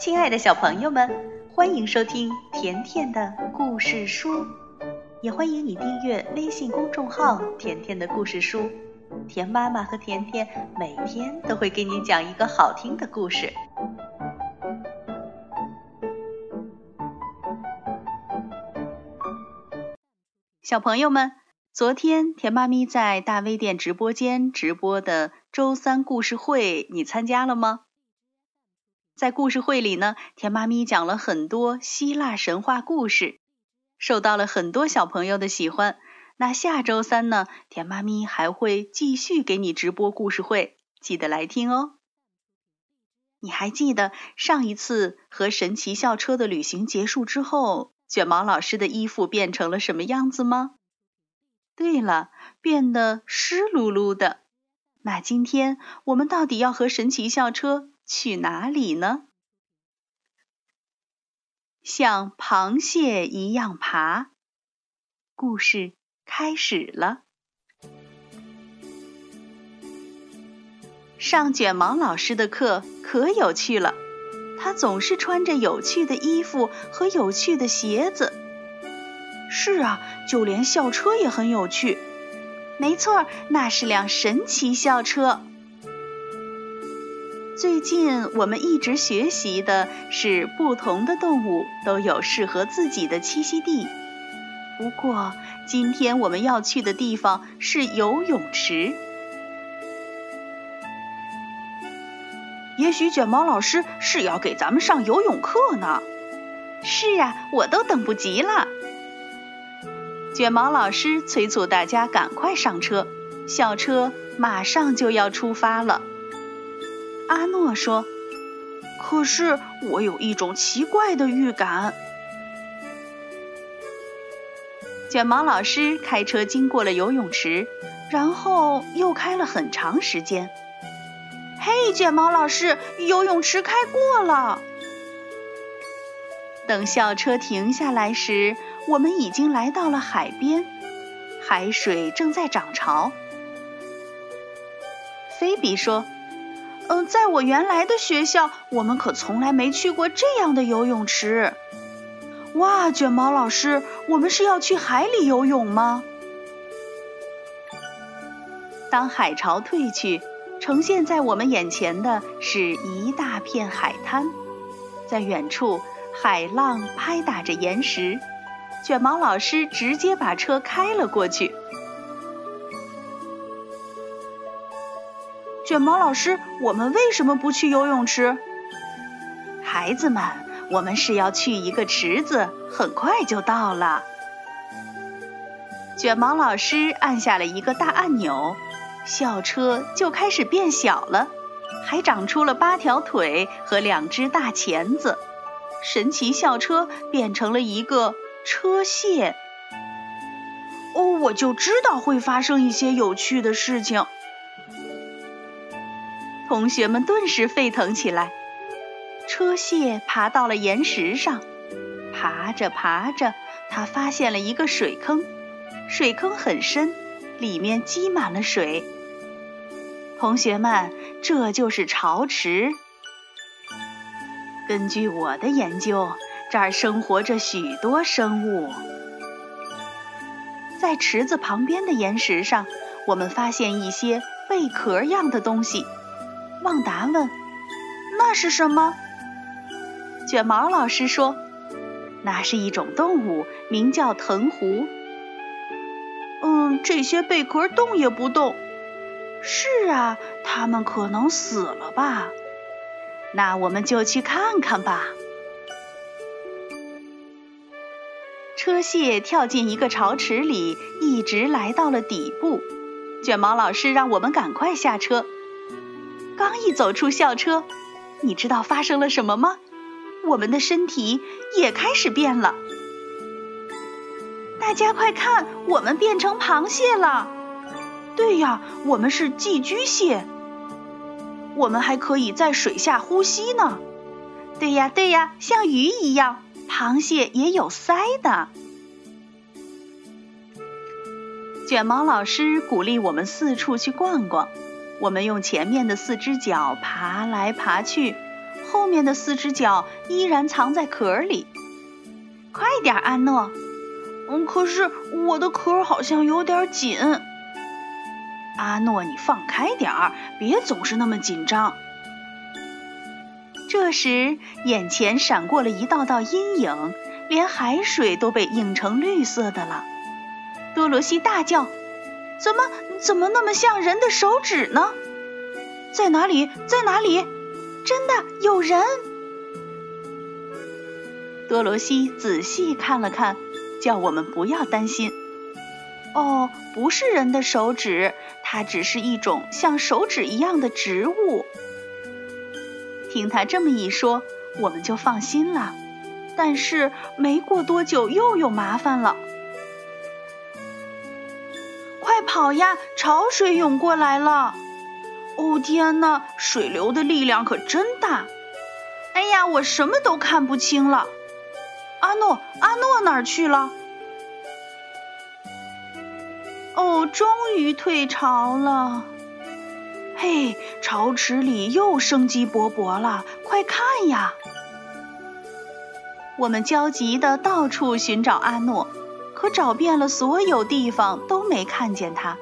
亲爱的小朋友们，欢迎收听甜甜的故事书，也欢迎你订阅微信公众号“甜甜的故事书”。甜妈妈和甜甜每天都会给你讲一个好听的故事。小朋友们，昨天甜妈咪在大微店直播间直播的周三故事会，你参加了吗？在故事会里呢，甜妈咪讲了很多希腊神话故事，受到了很多小朋友的喜欢。那下周三呢，甜妈咪还会继续给你直播故事会，记得来听哦。你还记得上一次和神奇校车的旅行结束之后，卷毛老师的衣服变成了什么样子吗？对了，变得湿漉漉的。那今天我们到底要和神奇校车？去哪里呢？像螃蟹一样爬。故事开始了。上卷毛老师的课可有趣了，他总是穿着有趣的衣服和有趣的鞋子。是啊，就连校车也很有趣。没错，那是辆神奇校车。最近我们一直学习的是不同的动物都有适合自己的栖息地。不过今天我们要去的地方是游泳池。也许卷毛老师是要给咱们上游泳课呢。是啊，我都等不及了。卷毛老师催促大家赶快上车，校车马上就要出发了。阿诺说：“可是我有一种奇怪的预感。”卷毛老师开车经过了游泳池，然后又开了很长时间。嘿，卷毛老师，游泳池开过了。等校车停下来时，我们已经来到了海边，海水正在涨潮。菲比说。嗯，在我原来的学校，我们可从来没去过这样的游泳池。哇，卷毛老师，我们是要去海里游泳吗？当海潮退去，呈现在我们眼前的是一大片海滩，在远处，海浪拍打着岩石。卷毛老师直接把车开了过去。卷毛老师，我们为什么不去游泳池？孩子们，我们是要去一个池子，很快就到了。卷毛老师按下了一个大按钮，校车就开始变小了，还长出了八条腿和两只大钳子。神奇校车变成了一个车蟹。哦，我就知道会发生一些有趣的事情。同学们顿时沸腾起来。车蟹爬到了岩石上，爬着爬着，它发现了一个水坑。水坑很深，里面积满了水。同学们，这就是潮池。根据我的研究，这儿生活着许多生物。在池子旁边的岩石上，我们发现一些贝壳样的东西。旺达问：“那是什么？”卷毛老师说：“那是一种动物，名叫藤壶。”嗯，这些贝壳动也不动。是啊，它们可能死了吧？那我们就去看看吧。车蟹跳进一个潮池里，一直来到了底部。卷毛老师让我们赶快下车。刚一走出校车，你知道发生了什么吗？我们的身体也开始变了。大家快看，我们变成螃蟹了！对呀，我们是寄居蟹。我们还可以在水下呼吸呢。对呀，对呀，像鱼一样，螃蟹也有鳃的。卷毛老师鼓励我们四处去逛逛。我们用前面的四只脚爬来爬去，后面的四只脚依然藏在壳里。快点，阿诺！嗯，可是我的壳好像有点紧。阿诺，你放开点儿，别总是那么紧张。这时，眼前闪过了一道道阴影，连海水都被映成绿色的了。多罗西大叫：“怎么，怎么那么像人的手指呢？在哪里，在哪里？真的有人！”多罗西仔细看了看，叫我们不要担心。哦，不是人的手指，它只是一种像手指一样的植物。听他这么一说，我们就放心了。但是没过多久，又有麻烦了。好呀！潮水涌过来了！哦天哪，水流的力量可真大！哎呀，我什么都看不清了。阿诺，阿诺哪儿去了？哦，终于退潮了。嘿，潮池里又生机勃勃了，快看呀！我们焦急的到处寻找阿诺，可找遍了所有地方都没看见他，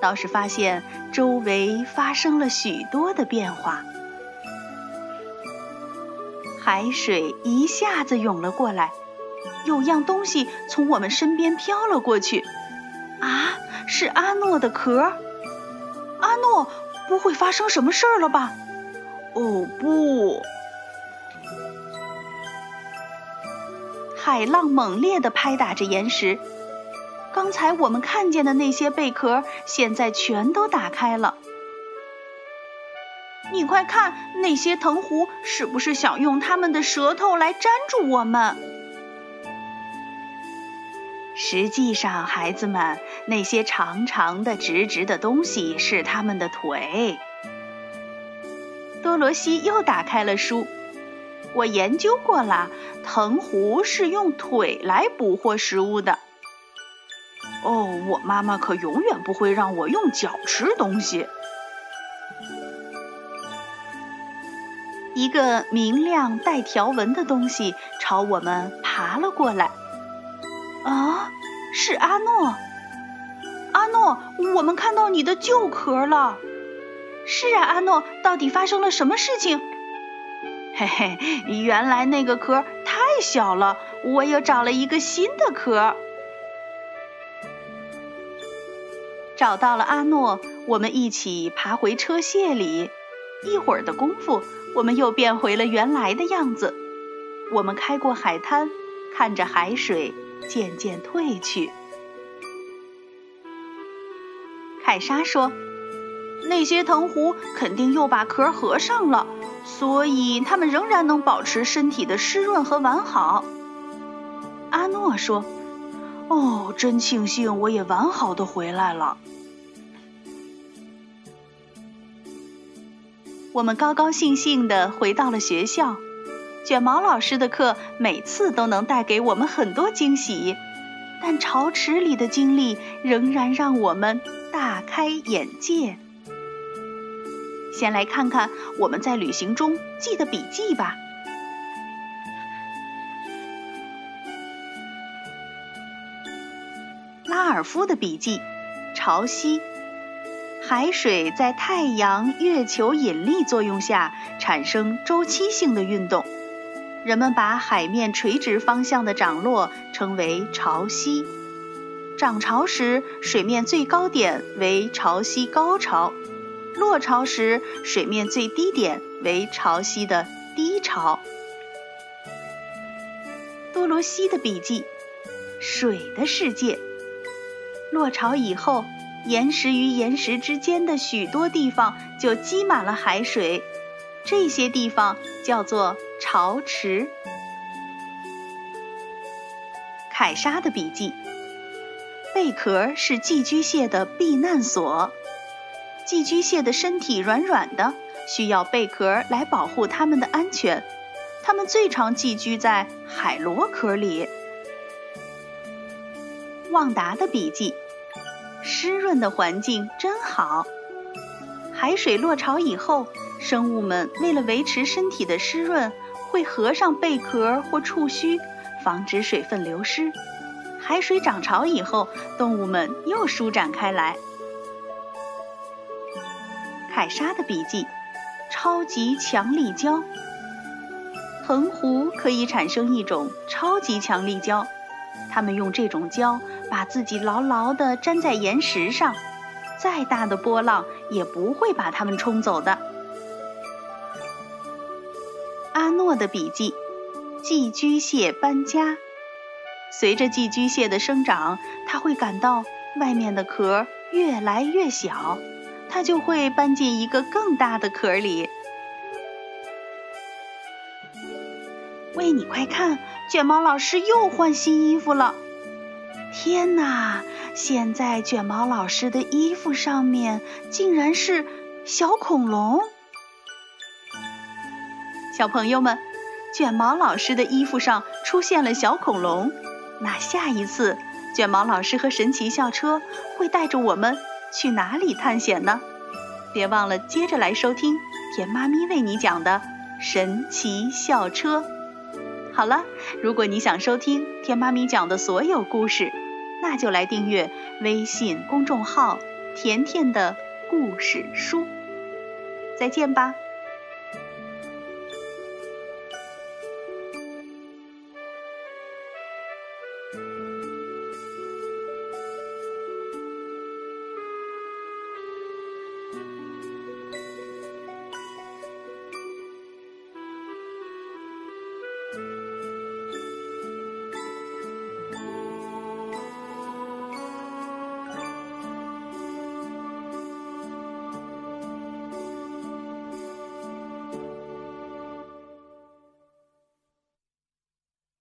倒是发现周围发生了许多的变化。海水一下子涌了过来，有样东西从我们身边飘了过去。啊，是阿诺的壳！阿诺，不会发生什么事儿了吧？哦不！海浪猛烈地拍打着岩石，刚才我们看见的那些贝壳，现在全都打开了。你快看，那些藤壶是不是想用它们的舌头来粘住我们？实际上，孩子们，那些长长的、直直的东西是它们的腿。多罗西又打开了书，我研究过了，藤壶是用腿来捕获食物的。哦，我妈妈可永远不会让我用脚吃东西。一个明亮带条纹的东西朝我们爬了过来。啊，是阿诺！阿诺，我们看到你的旧壳了。是啊，阿诺，到底发生了什么事情？嘿嘿，原来那个壳太小了，我又找了一个新的壳。找到了阿诺，我们一起爬回车卸里。一会儿的功夫。我们又变回了原来的样子。我们开过海滩，看着海水渐渐退去。凯莎说：“那些藤壶肯定又把壳合上了，所以它们仍然能保持身体的湿润和完好。”阿诺说：“哦，真庆幸我也完好的回来了。”我们高高兴兴地回到了学校。卷毛老师的课每次都能带给我们很多惊喜，但潮池里的经历仍然让我们大开眼界。先来看看我们在旅行中记的笔记吧。拉尔夫的笔记：潮汐。海水在太阳、月球引力作用下产生周期性的运动，人们把海面垂直方向的涨落称为潮汐。涨潮时，水面最高点为潮汐高潮；落潮时，水面最低点为潮汐的低潮。多罗西的笔记：水的世界。落潮以后。岩石与岩石之间的许多地方就积满了海水，这些地方叫做潮池。凯莎的笔记：贝壳是寄居蟹的避难所。寄居蟹的身体软软的，需要贝壳来保护它们的安全。它们最常寄居在海螺壳里。旺达的笔记。湿润的环境真好。海水落潮以后，生物们为了维持身体的湿润，会合上贝壳或触须，防止水分流失。海水涨潮以后，动物们又舒展开来。凯莎的笔记：超级强力胶。澎湖可以产生一种超级强力胶，它们用这种胶把自己牢牢地粘在岩石上，再大的波浪也不会把它们冲走的。阿诺的笔记：寄居蟹搬家。随着寄居蟹的生长，它会感到外面的壳越来越小，它就会搬进一个更大的壳里。喂，你快看，卷毛老师又换新衣服了！天哪，现在卷毛老师的衣服上面竟然是小恐龙！小朋友们，卷毛老师的衣服上出现了小恐龙。那下一次，卷毛老师和神奇校车会带着我们去哪里探险呢？别忘了接着来收听甜妈咪为你讲的神奇校车。好了，如果你想收听甜妈咪讲的所有故事，那就来订阅微信公众号“甜甜的故事书”。再见吧。